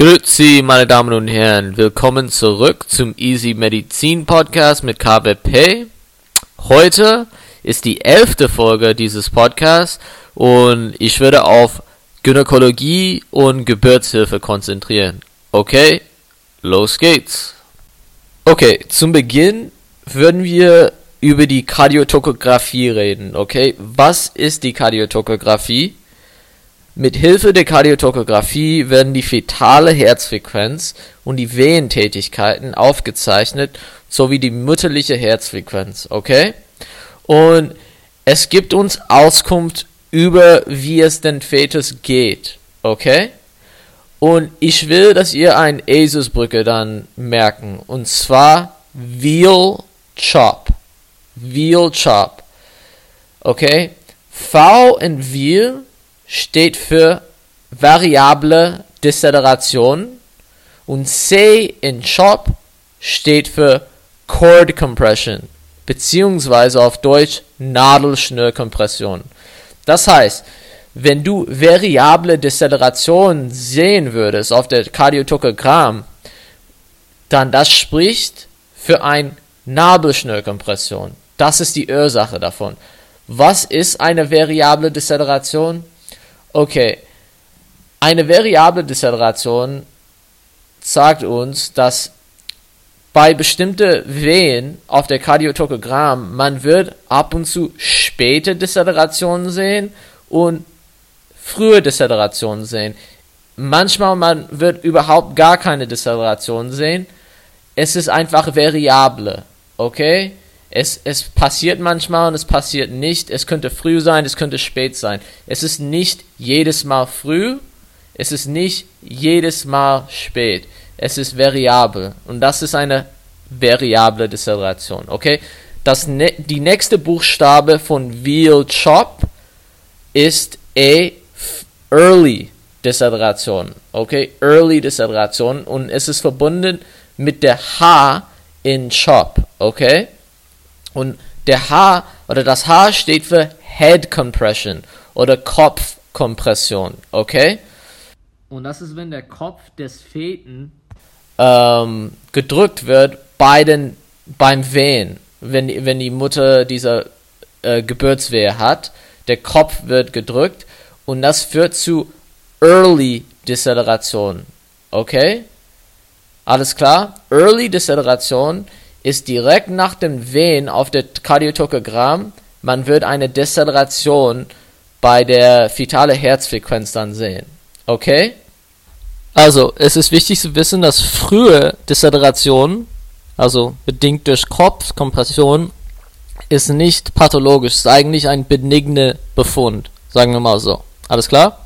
Grüezi, meine Damen und Herren. Willkommen zurück zum Easy Medizin Podcast mit KWP. Heute ist die elfte Folge dieses Podcasts und ich würde auf Gynäkologie und Geburtshilfe konzentrieren. Okay, los geht's. Okay, zum Beginn würden wir über die Kardiotokographie reden. Okay, was ist die Kardiotokographie? Mit Hilfe der Kardiotokographie werden die fetale Herzfrequenz und die Wehentätigkeiten aufgezeichnet, sowie die mütterliche Herzfrequenz, okay? Und es gibt uns Auskunft über, wie es den Fetus geht, okay? Und ich will, dass ihr eine Eselsbrücke dann merken, und zwar Veal Chop. Veal Chop, okay? V in Veal steht für variable Deceleration und C in Chop steht für Chord Compression, beziehungsweise auf Deutsch Nadelschnürkompression. Das heißt, wenn du variable Deceleration sehen würdest auf der Kardiotokogramm, dann das spricht für ein Nabelschnürkompression. Das ist die Ursache davon. Was ist eine variable Deceleration? Okay, eine variable Deceleration sagt uns, dass bei bestimmten Wehen auf der Kardiotokogramm man wird ab und zu späte Decelerationen sehen und frühe Decelerationen sehen. Manchmal man wird überhaupt gar keine Deceleration sehen. Es ist einfach variable, okay? Es, es passiert manchmal und es passiert nicht. Es könnte früh sein, es könnte spät sein. Es ist nicht jedes Mal früh, es ist nicht jedes Mal spät. Es ist variabel und das ist eine variable Deceleration. Okay? Das ne die nächste Buchstabe von Veal Chop ist E Early Deceleration. Okay? Early Deceleration und es ist verbunden mit der H in Chop. Okay? Und der H oder das H steht für Head Compression oder Kopfkompression, okay? Und das ist, wenn der Kopf des Feten ähm, gedrückt wird bei den, beim Wehen, wenn, wenn die Mutter diese äh, Geburtswehe hat. Der Kopf wird gedrückt und das führt zu Early Deceleration, okay? Alles klar? Early Deceleration ist direkt nach dem Wehen auf der Kardiotokogramm, man wird eine Dezeleration bei der fetale Herzfrequenz dann sehen. Okay? Also, es ist wichtig zu wissen, dass frühe Dezeleration, also bedingt durch Kopfkompression, ist nicht pathologisch, ist eigentlich ein benigner Befund, sagen wir mal so. Alles klar?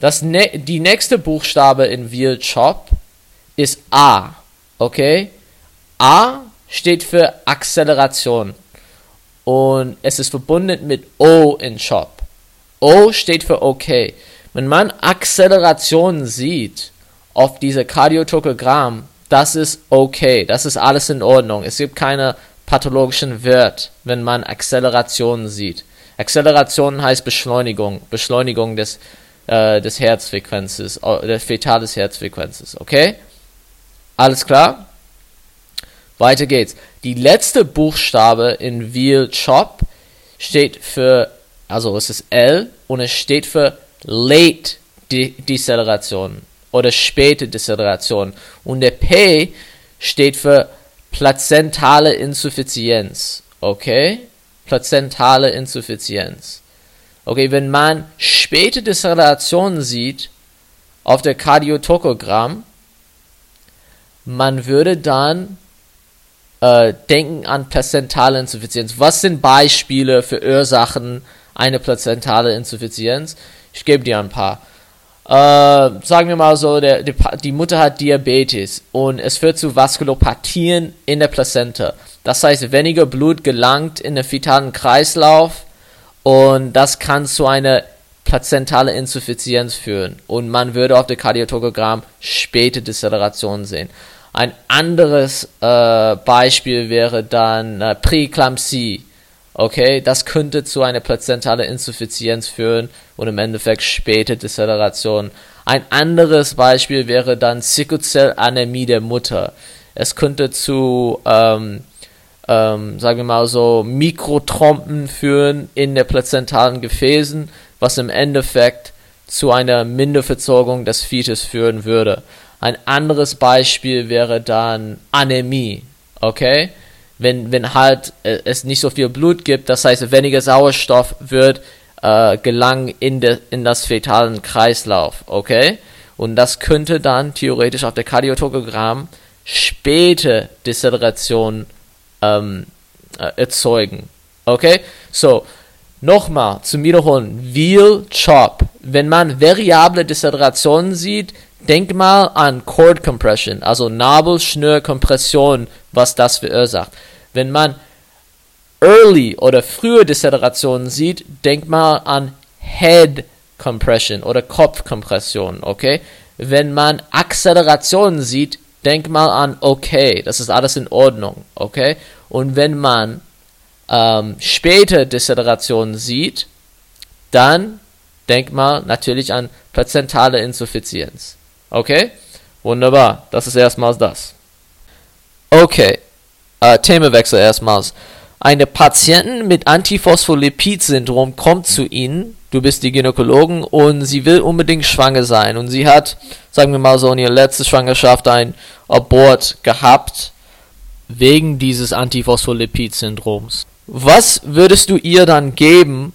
Das ne die nächste Buchstabe in Veal Chop ist A. Okay? A steht für Acceleration und es ist verbunden mit O in Shop. O steht für OK. Wenn man Acceleration sieht auf diese Kardiotokogramm, das ist okay, das ist alles in Ordnung. Es gibt keine pathologischen Wert, wenn man Acceleration sieht. Acceleration heißt Beschleunigung, Beschleunigung des, äh, des Herzfrequenzes, äh, der fetales Herzfrequenzes, okay? Alles klar? Weiter geht's. Die letzte Buchstabe in Veal Chop steht für, also es ist L und es steht für Late De Deceleration oder späte Deceleration. Und der P steht für plazentale Insuffizienz. Okay? Plazentale Insuffizienz. Okay, wenn man späte Decelerationen sieht auf der Kardiotokogramm, man würde dann äh, denken an plazentale Insuffizienz. Was sind Beispiele für Ursachen einer plazentale Insuffizienz? Ich gebe dir ein paar. Äh, sagen wir mal so, der, die, die Mutter hat Diabetes und es führt zu Vaskulopathien in der Plazenta. Das heißt, weniger Blut gelangt in den fetalen Kreislauf und das kann zu einer plazentale Insuffizienz führen. Und man würde auf der Kardiotokogramm späte Dezeleration sehen. Ein anderes äh, Beispiel wäre dann äh, Präeklampsie. Okay, das könnte zu einer plazentalen Insuffizienz führen und im Endeffekt späte Dezeleration. Ein anderes Beispiel wäre dann Sickelzellanämie der Mutter. Es könnte zu, ähm, ähm, sagen wir mal so, Mikrotrompen führen in der plazentalen Gefäßen, was im Endeffekt zu einer Minderversorgung des Fetus führen würde. Ein anderes Beispiel wäre dann Anämie, okay? Wenn, wenn halt äh, es nicht so viel Blut gibt, das heißt weniger Sauerstoff wird äh, gelangen in, de, in das fetalen Kreislauf, okay? Und das könnte dann theoretisch auf der Kardiotokogramm späte Deszeleration ähm, äh, erzeugen. Okay? So, nochmal zum Wiederholen. Wheel Chop. Wenn man variable Dezelerationen sieht, denk mal an Cord Compression, also Nabelschnürkompression, was das verursacht. Wenn man Early oder frühe Decelerationen sieht, denk mal an Head Compression oder Kopfkompression, okay? Wenn man Akzelerationen sieht, denk mal an okay, das ist alles in Ordnung, okay? Und wenn man ähm, späte Decelerationen sieht, dann denk mal natürlich an plazentale Insuffizienz, okay? Wunderbar, das ist erstmals das. Okay, äh, Themawechsel erstmals. Eine Patientin mit Antiphospholipid-Syndrom kommt zu Ihnen, du bist die Gynäkologin und sie will unbedingt schwanger sein und sie hat, sagen wir mal so, in ihrer letzten Schwangerschaft ein Abort gehabt wegen dieses Antiphospholipid-Syndroms. Was würdest du ihr dann geben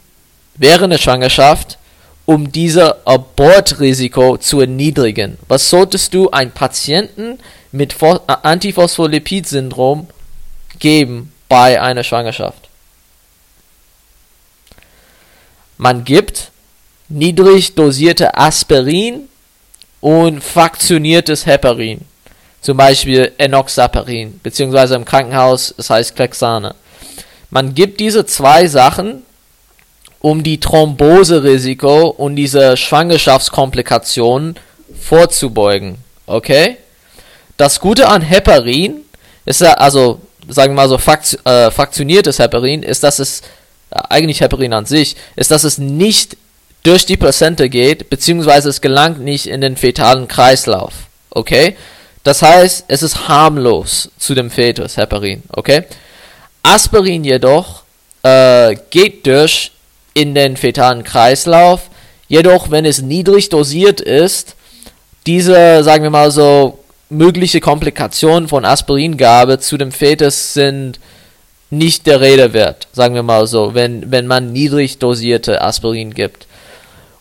während der Schwangerschaft, um dieses Abortrisiko zu erniedrigen? Was solltest du einem Patienten mit Antiphospholipid-Syndrom geben, bei einer Schwangerschaft. Man gibt niedrig dosierte Aspirin und fraktioniertes Heparin, zum Beispiel Enoxaparin, beziehungsweise im Krankenhaus, es heißt Klexane. Man gibt diese zwei Sachen, um die Thromboserisiko und diese Schwangerschaftskomplikationen vorzubeugen. Okay? Das Gute an Heparin ist ja, also sagen wir mal so, fakt, äh, fraktioniertes Heparin, ist, dass es, äh, eigentlich Heparin an sich, ist, dass es nicht durch die Plazenta geht, beziehungsweise es gelangt nicht in den fetalen Kreislauf. Okay? Das heißt, es ist harmlos zu dem Fetus, Heparin. Okay? Aspirin jedoch äh, geht durch in den fetalen Kreislauf, jedoch wenn es niedrig dosiert ist, diese, sagen wir mal so, mögliche Komplikationen von Aspiringabe zu dem Fetus sind nicht der Rede wert, sagen wir mal so, wenn, wenn man niedrig dosierte Aspirin gibt.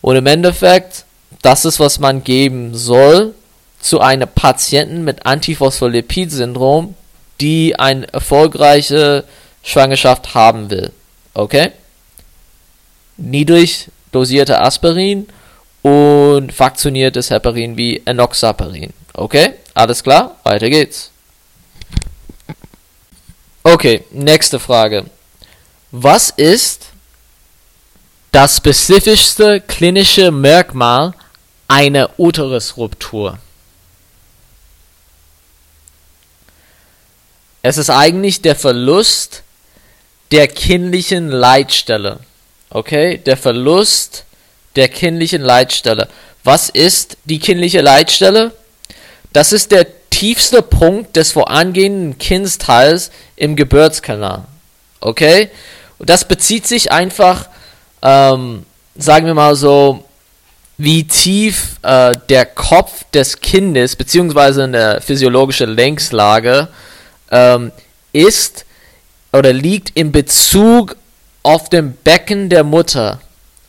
Und im Endeffekt, das ist, was man geben soll zu einer Patienten mit Antiphospholipid-Syndrom, die eine erfolgreiche Schwangerschaft haben will. Okay? Niedrig dosierte Aspirin und fraktioniertes Heparin wie Enoxaparin. Okay? Alles klar, weiter geht's. Okay, nächste Frage. Was ist das spezifischste klinische Merkmal einer Uterusruptur? Es ist eigentlich der Verlust der kindlichen Leitstelle. Okay, der Verlust der kindlichen Leitstelle. Was ist die kindliche Leitstelle? Das ist der tiefste Punkt des vorangehenden Kindsteils im Geburtskanal. Okay? Und das bezieht sich einfach, ähm, sagen wir mal so, wie tief äh, der Kopf des Kindes, beziehungsweise eine physiologische Längslage, ähm, ist oder liegt in Bezug auf dem Becken der Mutter.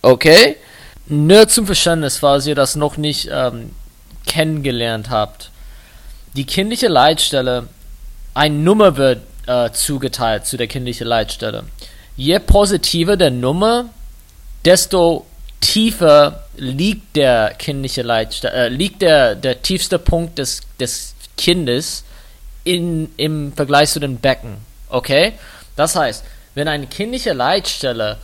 Okay? Nur zum Verständnis, falls ihr das noch nicht ähm, kennengelernt habt die kindliche Leitstelle, eine Nummer wird äh, zugeteilt zu der kindlichen Leitstelle. Je positiver der Nummer, desto tiefer liegt der kindliche Leitstelle, äh, liegt der, der tiefste Punkt des, des Kindes in, im Vergleich zu den Becken. Okay? Das heißt, wenn eine kindliche Leitstelle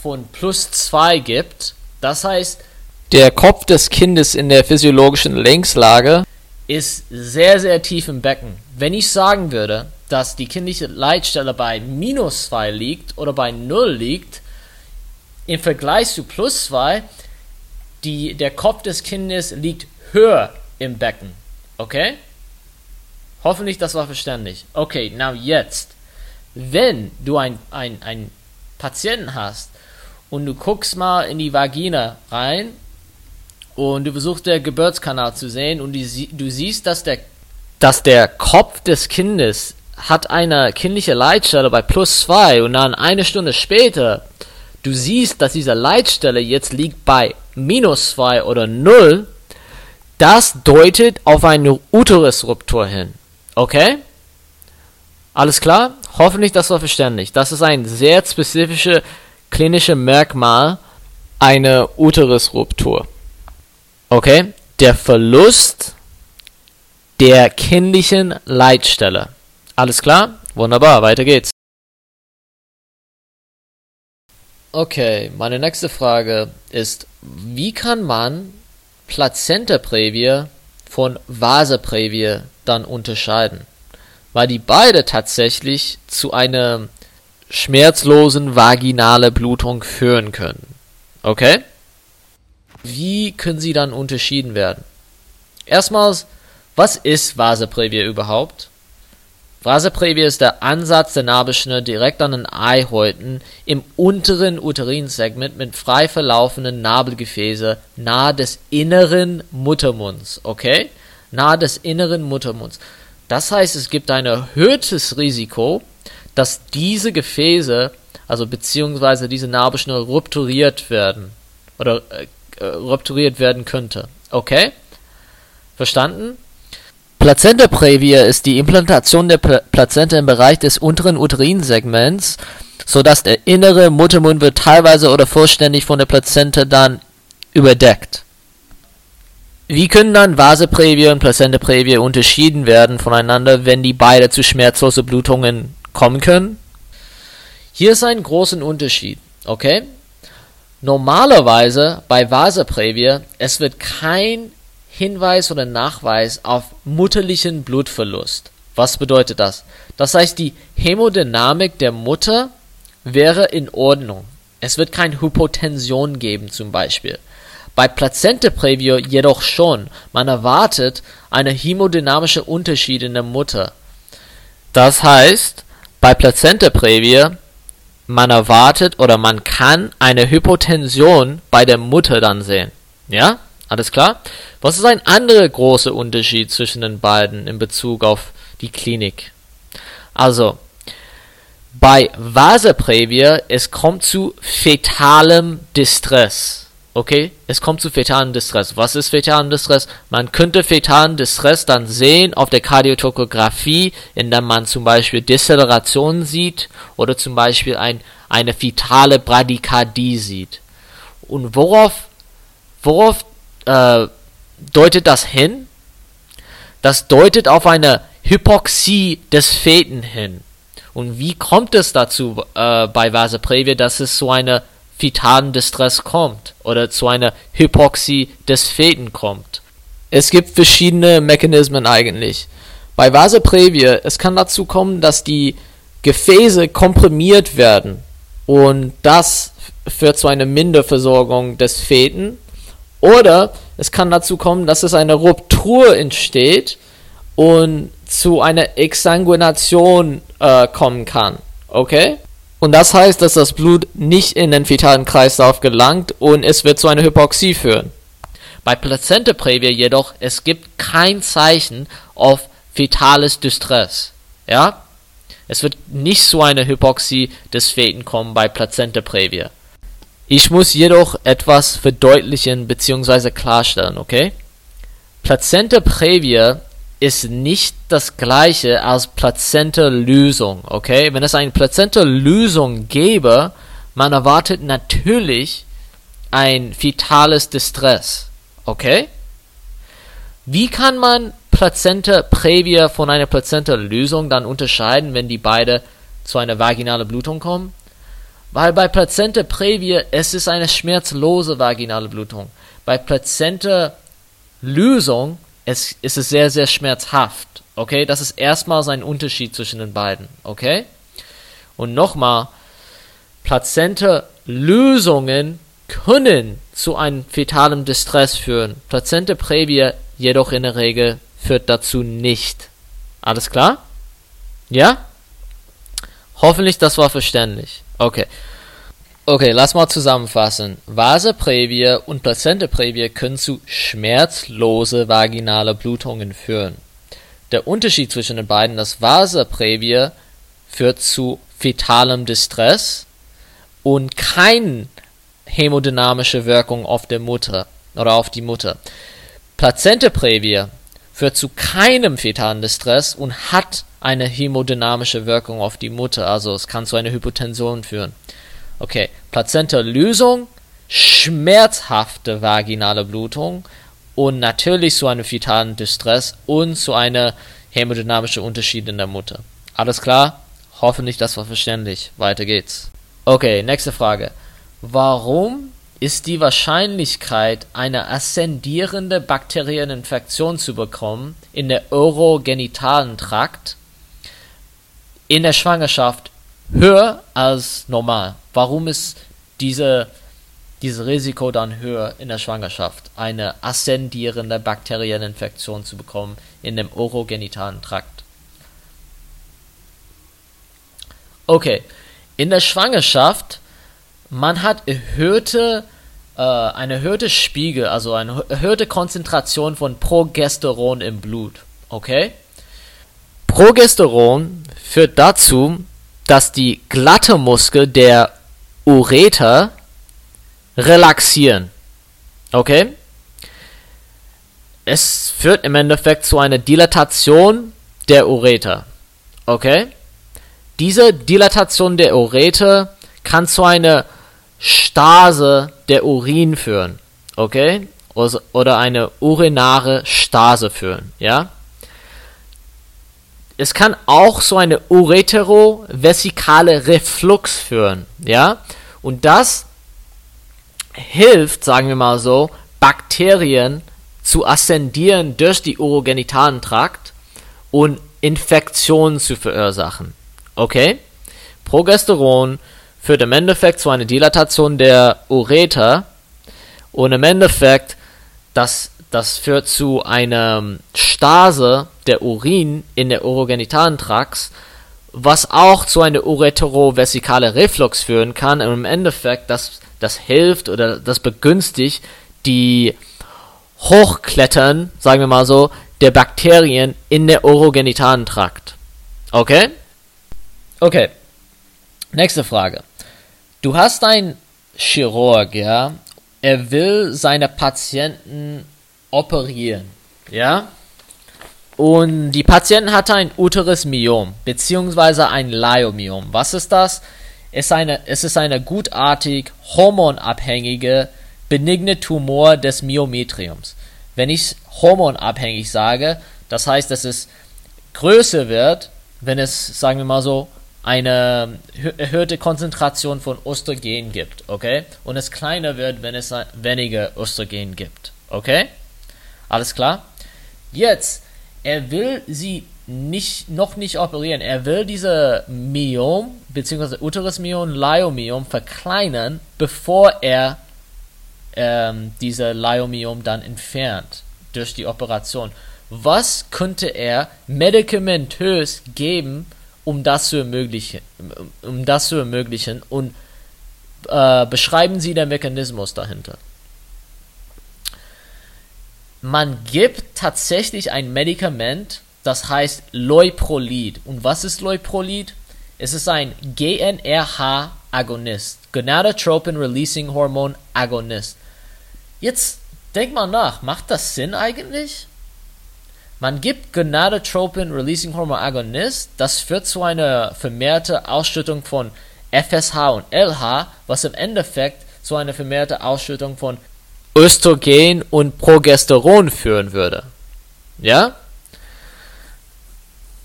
von plus 2 gibt, das heißt, der Kopf des Kindes in der physiologischen Längslage ist sehr, sehr tief im Becken. Wenn ich sagen würde, dass die kindliche Leitstelle bei minus 2 liegt oder bei 0 liegt, im Vergleich zu plus 2, die, der Kopf des Kindes liegt höher im Becken. Okay? Hoffentlich, das war verständlich. Okay, now jetzt. Wenn du ein, ein, ein Patienten hast und du guckst mal in die Vagina rein und du versuchst der Geburtskanal zu sehen und die, du siehst, dass der, dass der Kopf des Kindes hat eine kindliche Leitstelle bei plus 2 und dann eine Stunde später du siehst, dass diese Leitstelle jetzt liegt bei minus 2 oder 0, das deutet auf eine Uterusruptur hin. Okay? Alles klar? Hoffentlich das war verständlich. Das ist ein sehr spezifisches klinisches Merkmal einer Uterusruptur. Okay? Der Verlust der kindlichen Leitstelle. Alles klar? Wunderbar, weiter geht's. Okay, meine nächste Frage ist, wie kann man Plazenta-Prävie von Vaseprävie dann unterscheiden? Weil die beide tatsächlich zu einer schmerzlosen vaginale Blutung führen können. Okay? Wie können sie dann unterschieden werden? Erstmals, was ist Vaseprävie überhaupt? Vaseprävie ist der Ansatz der Nabelschnur direkt an den Eihäuten im unteren Uterinsegment mit frei verlaufenden Nabelgefäße nahe des inneren Muttermunds, okay? Nahe des inneren Muttermunds. Das heißt, es gibt ein erhöhtes Risiko, dass diese Gefäße, also beziehungsweise diese Nabelschnur rupturiert werden oder äh, rupturiert werden könnte. Okay? Verstanden? Plazenta previa ist die Implantation der Pla Plazenta im Bereich des unteren Uterinsegments, sodass der innere Muttermund wird teilweise oder vollständig von der Plazenta dann überdeckt. Wie können dann Vase previa und Plazenta previa unterschieden werden voneinander, wenn die beide zu schmerzlosen Blutungen kommen können? Hier ist ein großer Unterschied, okay? Normalerweise bei Vase previa, es wird kein Hinweis oder Nachweis auf mutterlichen Blutverlust. Was bedeutet das? Das heißt, die Hämodynamik der Mutter wäre in Ordnung. Es wird keine Hypotension geben zum Beispiel. Bei Plazenta Previo jedoch schon. Man erwartet eine hämodynamische Unterschied in der Mutter. Das heißt, bei Plazenta Previa man erwartet oder man kann eine Hypotension bei der Mutter dann sehen. Ja? Alles klar? Was ist ein anderer großer Unterschied zwischen den beiden in Bezug auf die Klinik? Also, bei Vasoprevia, es kommt zu fetalem Distress. Okay? Es kommt zu fetalem Distress. Was ist fetalem Distress? Man könnte fetalen Distress dann sehen auf der Kardiotokographie, indem man zum Beispiel Dezeleration sieht oder zum Beispiel ein, eine fetale Bradykardie sieht. Und worauf, worauf äh, deutet das hin? Das deutet auf eine Hypoxie des Feten hin. Und wie kommt es dazu äh, bei Vasoprevia, dass es zu einer fetalen Distress kommt oder zu einer Hypoxie des Feten kommt? Es gibt verschiedene Mechanismen eigentlich. Bei Vasoprevia, es kann dazu kommen, dass die Gefäße komprimiert werden und das führt zu einer Minderversorgung des Feten oder es kann dazu kommen, dass es eine Ruptur entsteht und zu einer Exsanguination äh, kommen kann. Okay? Und das heißt, dass das Blut nicht in den fetalen Kreislauf gelangt und es wird zu einer Hypoxie führen. Bei Plazenta previa jedoch, es gibt kein Zeichen auf fetales Distress. Ja? Es wird nicht zu einer Hypoxie des Feten kommen bei Plazenta previa. Ich muss jedoch etwas verdeutlichen bzw. klarstellen, okay? Plazenta previa ist nicht das gleiche als Plazenta-Lösung, okay? Wenn es eine Plazenta-Lösung gäbe, man erwartet natürlich ein fetales Distress, okay? Wie kann man Plazenta previa von einer Plazenta-Lösung dann unterscheiden, wenn die beide zu einer vaginalen Blutung kommen? Weil bei Plazenta Previa es ist eine schmerzlose vaginale Blutung. Bei Plazenta Lösung es ist es sehr, sehr schmerzhaft. Okay, das ist erstmals ein Unterschied zwischen den beiden. Okay? Und nochmal, Plazenta Lösungen können zu einem fetalen Distress führen. Plazenta previa jedoch in der Regel führt dazu nicht. Alles klar? Ja? Hoffentlich, das war verständlich. Okay. Okay, lass mal zusammenfassen. Vasa previa und Plazenta previa können zu schmerzlose vaginale Blutungen führen. Der Unterschied zwischen den beiden, das Vasa previa führt zu fetalem Distress und keine hämodynamische Wirkung auf der Mutter oder auf die Mutter. Plazenta previa führt zu keinem fetalen Distress und hat eine hämodynamische Wirkung auf die Mutter, also es kann zu einer Hypotension führen. Okay, Plazenta-Lösung, schmerzhafte vaginale Blutung und natürlich zu einem fetalen Distress und zu einer hämodynamischen Unterschied in der Mutter. Alles klar? Hoffentlich das war verständlich. Weiter geht's. Okay, nächste Frage. Warum ist die Wahrscheinlichkeit, eine aszendierende Bakterieninfektion zu bekommen in der urogenitalen Trakt in der Schwangerschaft höher als normal? Warum ist diese, dieses Risiko dann höher in der Schwangerschaft, eine aszendierende Bakterieninfektion zu bekommen in dem urogenitalen Trakt? Okay, in der Schwangerschaft man hat erhöhte, äh, eine erhöhte Spiegel, also eine erhöhte Konzentration von Progesteron im Blut. Okay? Progesteron führt dazu, dass die glatte Muskel der Ureter relaxieren. Okay? Es führt im Endeffekt zu einer Dilatation der Ureter. Okay? Diese Dilatation der Ureter kann zu einer Stase der Urin führen. Okay? Oder eine urinare Stase führen. Ja? Es kann auch so eine ureterovesikale Reflux führen. Ja? Und das hilft, sagen wir mal so, Bakterien zu ascendieren durch die urogenitalen Trakt und Infektionen zu verursachen. Okay? Progesteron führt im Endeffekt zu einer Dilatation der Ureter und im Endeffekt das, das führt zu einer Stase der Urin in der urogenitalen Trakt, was auch zu einer ureterovesikale Reflux führen kann und im Endeffekt das, das hilft oder das begünstigt die Hochklettern, sagen wir mal so, der Bakterien in der urogenitalen Trakt. Okay? Okay. Nächste Frage. Du hast einen Chirurg, ja, er will seine Patienten operieren, ja, und die Patientin hatte ein Uterusmyom, beziehungsweise ein Leiomyom. Was ist das? Es ist eine, es ist eine gutartig hormonabhängige, benigne Tumor des Myometriums. Wenn ich hormonabhängig sage, das heißt, dass es größer wird, wenn es, sagen wir mal so, eine erhöhte Konzentration von Östrogen gibt, okay? Und es kleiner wird, wenn es weniger Östrogen gibt, okay? Alles klar? Jetzt, er will sie nicht, noch nicht operieren. Er will diese Myom, beziehungsweise Uterusmyom, Leiomyom verkleinern, bevor er ähm, diese Leiomyom dann entfernt durch die Operation. Was könnte er medikamentös geben, um das zu ermöglichen, um das zu ermöglichen und äh, beschreiben Sie den Mechanismus dahinter. Man gibt tatsächlich ein Medikament, das heißt Leuprolid. Und was ist Leuprolid? Es ist ein GnRH-Agonist, Gonadotropin Releasing Hormone Agonist. Jetzt denk mal nach, macht das Sinn eigentlich? Man gibt Gonadotropin Releasing Hormone Agonist, das führt zu einer vermehrten Ausschüttung von FSH und LH, was im Endeffekt zu einer vermehrten Ausschüttung von Östrogen und Progesteron führen würde. Ja?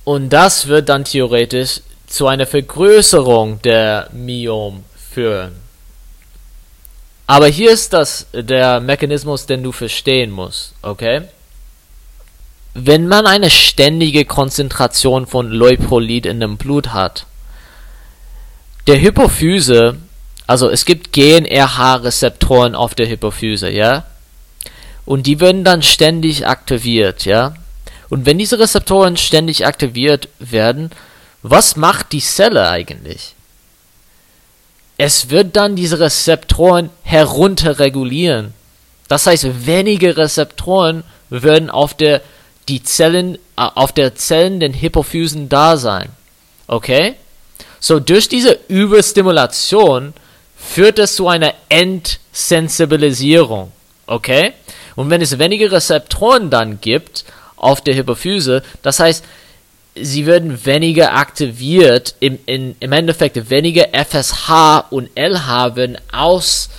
Und das wird dann theoretisch zu einer Vergrößerung der Myom führen. Aber hier ist das der Mechanismus, den du verstehen musst, okay? Wenn man eine ständige Konzentration von Leuprolid in dem Blut hat, der Hypophyse also es gibt GNRH-Rezeptoren auf der Hypophyse, ja. Und die werden dann ständig aktiviert, ja. Und wenn diese Rezeptoren ständig aktiviert werden, was macht die Zelle eigentlich? Es wird dann diese Rezeptoren herunterregulieren. Das heißt, wenige Rezeptoren würden auf der die Zellen äh, auf der Zellen den Hypophysen da sein. Okay? So durch diese Überstimulation führt es zu einer Entsensibilisierung. Okay? Und wenn es weniger Rezeptoren dann gibt auf der Hypophyse, das heißt, sie werden weniger aktiviert, im, in, im Endeffekt weniger FSH und LH werden aus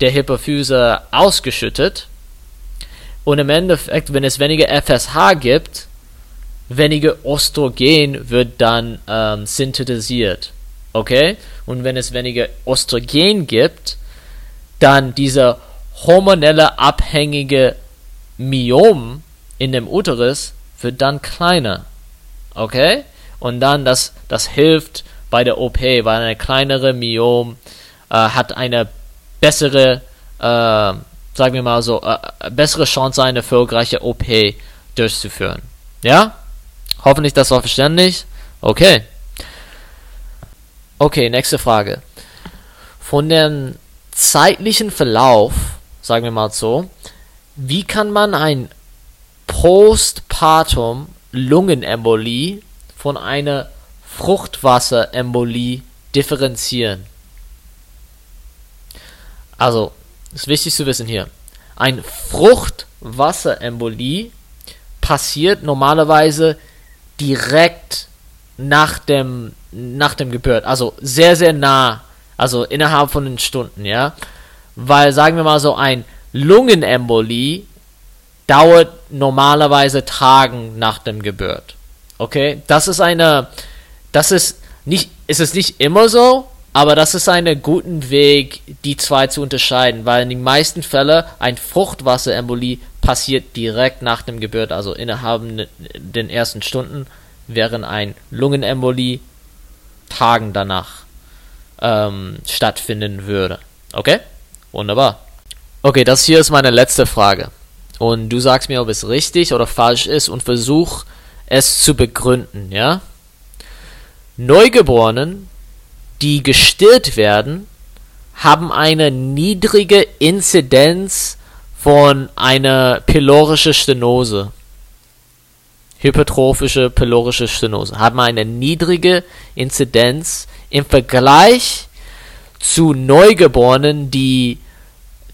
der Hypophyse ausgeschüttet. Und im Endeffekt, wenn es weniger FSH gibt, weniger Östrogen wird dann ähm, synthetisiert. Okay? Und wenn es weniger Östrogen gibt, dann dieser hormonelle abhängige Myom in dem Uterus wird dann kleiner. Okay? Und dann das, das hilft bei der OP, weil eine kleinere Myom äh, hat eine bessere, äh, sagen wir mal so, äh, bessere Chance, eine erfolgreiche OP durchzuführen. Ja? Hoffentlich das war verständlich. Okay. Okay, nächste Frage. Von dem zeitlichen Verlauf, sagen wir mal so, wie kann man ein Postpartum Lungenembolie von einer Fruchtwasserembolie differenzieren? Also, ist wichtig zu wissen hier. Ein Fruchtwasserembolie passiert normalerweise direkt nach dem, nach dem Geburt. Also sehr, sehr nah. Also innerhalb von den Stunden, ja. Weil, sagen wir mal so, ein Lungenembolie dauert normalerweise Tagen nach dem Geburt. Okay? Das ist eine, das ist nicht, ist es nicht immer so, aber das ist ein guter Weg, die zwei zu unterscheiden, weil in den meisten Fällen ein Fruchtwasserembolie passiert direkt nach dem Geburt, also innerhalb den ersten Stunden, während ein Lungenembolie Tagen danach ähm, stattfinden würde. Okay? Wunderbar. Okay, das hier ist meine letzte Frage. Und du sagst mir, ob es richtig oder falsch ist und versuch es zu begründen, ja? Neugeborenen die gestillt werden, haben eine niedrige Inzidenz von einer pylorischen Stenose. Hypertrophische pylorische Stenose. Haben eine niedrige Inzidenz im Vergleich zu Neugeborenen, die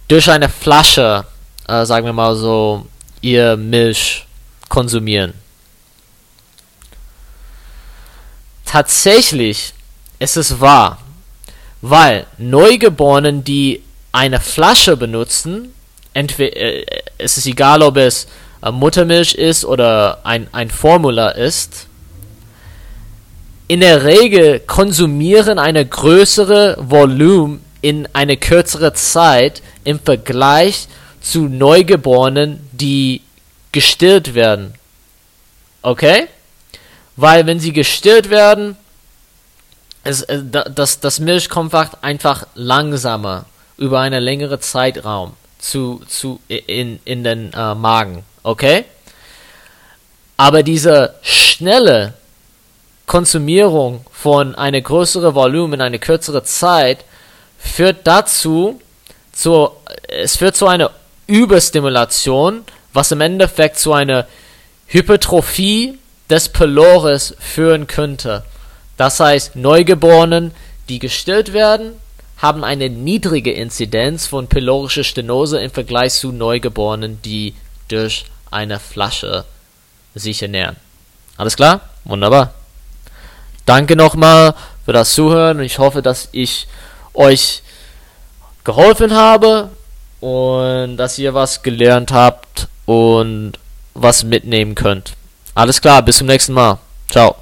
durch eine Flasche, äh, sagen wir mal so, ihr Milch konsumieren. Tatsächlich es ist wahr, weil Neugeborenen, die eine Flasche benutzen, entweder äh, es ist egal, ob es äh, Muttermilch ist oder ein, ein Formula ist, in der Regel konsumieren eine größere Volumen in eine kürzere Zeit im Vergleich zu Neugeborenen, die gestillt werden. Okay? Weil wenn sie gestillt werden, es, äh, das, das Milch kommt einfach langsamer über einen längeren Zeitraum zu, zu, in, in den äh, Magen, okay? Aber diese schnelle Konsumierung von einer größeren Volumen in eine kürzere Zeit führt dazu, zu, es führt zu einer Überstimulation, was im Endeffekt zu einer Hypertrophie des Pylorus führen könnte. Das heißt, Neugeborenen, die gestillt werden, haben eine niedrige Inzidenz von pylorischer Stenose im Vergleich zu Neugeborenen, die durch eine Flasche sich ernähren. Alles klar? Wunderbar. Danke nochmal für das Zuhören und ich hoffe, dass ich euch geholfen habe und dass ihr was gelernt habt und was mitnehmen könnt. Alles klar, bis zum nächsten Mal. Ciao.